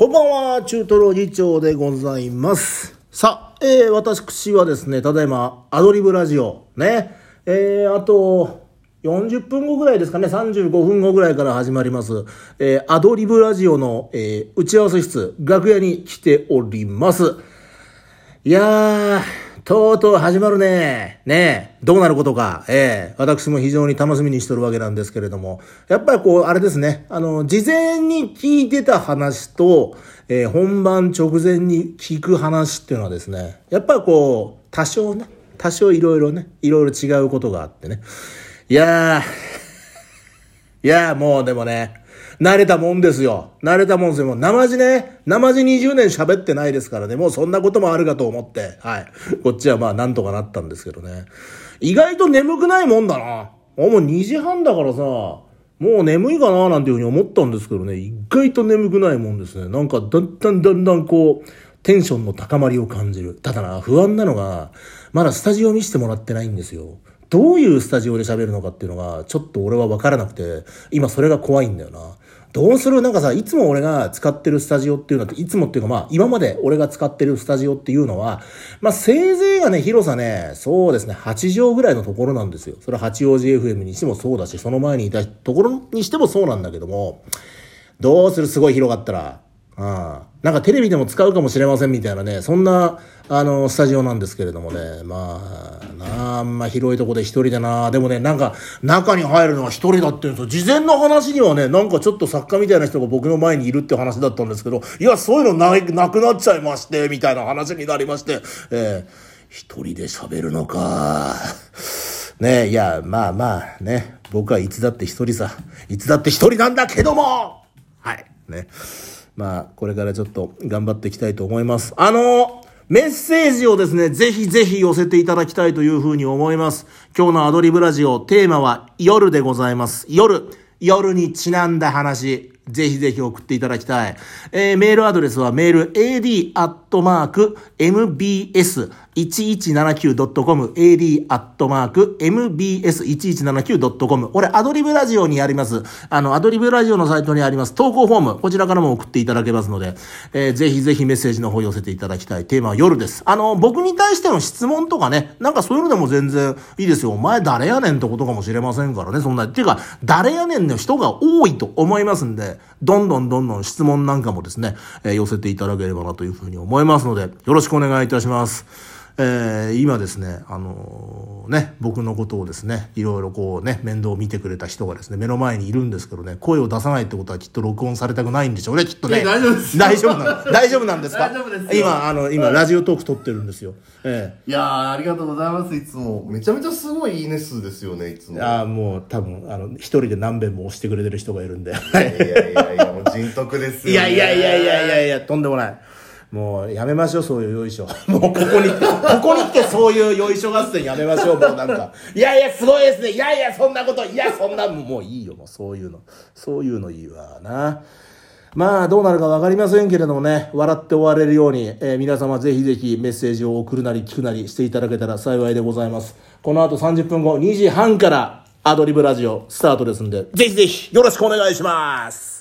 こんばんは、中トロ議長でございます。さあ、えー、私はですね、ただいま、アドリブラジオ、ね、えー、あと、40分後ぐらいですかね、35分後ぐらいから始まります、えー、アドリブラジオの、えー、打ち合わせ室、楽屋に来ております。いやー、とうとう始まるね。ねえ、どうなることか。ええ私も非常に楽しみにしてるわけなんですけれども。やっぱりこう、あれですね。あの、事前に聞いてた話と、えー本番直前に聞く話っていうのはですね、やっぱりこう、多少ね、多少いろいろね、いろいろ違うことがあってね。いやー、いやーもうでもね、慣れたもんですよ。慣れたもんですよ。もう生地ね、生地20年喋ってないですからね、もうそんなこともあるかと思って、はい。こっちはまあなんとかなったんですけどね。意外と眠くないもんだな。あもう2時半だからさ、もう眠いかななんていうふうに思ったんですけどね、意外と眠くないもんですね。なんかだんだんだんだんこう、テンションの高まりを感じる。ただな、不安なのが、まだスタジオ見せてもらってないんですよ。どういうスタジオで喋るのかっていうのが、ちょっと俺は分からなくて、今それが怖いんだよな。どうする？なんかさ、いつも俺が使ってるスタジオっていうのは、いつもっていうかまあ、今まで俺が使ってるスタジオっていうのは、まあ、せいぜいがね、広さね、そうですね、8畳ぐらいのところなんですよ。それは八王子 FM にしてもそうだし、その前にいたところにしてもそうなんだけども、どうする？すごい広かったら。うん。なんかテレビでも使うかもしれませんみたいなね、そんな、あの、スタジオなんですけれどもね。まあ、なあ、んま広いとこで一人でな。でもね、なんか、中に入るのは一人だって言うんですよ。事前の話にはね、なんかちょっと作家みたいな人が僕の前にいるって話だったんですけど、いや、そういうのないなくなっちゃいまして、みたいな話になりまして、えー、一人で喋るのか。ね、いや、まあまあね、僕はいつだって一人さ、いつだって一人なんだけどもはい、ね。まあ、これからちょっと頑張っていきたいと思います。あの、メッセージをですね、ぜひぜひ寄せていただきたいというふうに思います。今日のアドリブラジオ、テーマは夜でございます。夜。夜にちなんだ話。ぜひぜひ送っていただきたい。えー、メールアドレスはメール ad.mbs 1179.com ad アットマーク mbs1179.com 俺、アドリブラジオにあります。あの、アドリブラジオのサイトにあります投稿フォーム、こちらからも送っていただけますので、えー、ぜひぜひメッセージの方寄せていただきたい。テーマは夜です。あの、僕に対しての質問とかね、なんかそういうのでも全然いいですよ。お前誰やねんってことかもしれませんからね、そんな。っていうか、誰やねんの人が多いと思いますんで、どんどんどんどん質問なんかもですね、えー寄せていただければなというふうに思いますので、よろしくお願いいたします。えー今ですね、あのーね、僕のことをですね、いろいろこうね、面倒を見てくれた人がですね、目の前にいるんですけどね、声を出さないってことはきっと録音されたくないんでしょうね、きっとね。大丈夫です大丈夫なん 大丈夫なんですか？大丈夫ですよ今、あの、今、ラジオトーク撮ってるんですよ。えいやー、ありがとうございます、いつも。めちゃめちゃすごいいいね数ですよね、いつも。えああ、もう多分、あの、一人で何遍も押してくれてる人がいるんで。いやいやいやいや、もう人徳ですよ、ね。いやいやいやいやいやいや、とんでもない。もうやめましょう、そういうよいしょ。もうここに、ここに来てそういうよいしょ合戦やめましょう、もうなんか。いやいや、すごいですね。いやいや、そんなこと、いや、そんな、もういいよ、もうそういうの。そういうのいいわな。まあ、どうなるかわかりませんけれどもね、笑って終われるように、えー皆様ぜひぜひメッセージを送るなり聞くなりしていただけたら幸いでございます。この後30分後、2時半からアドリブラジオスタートですんで、ぜひぜひよろしくお願いします。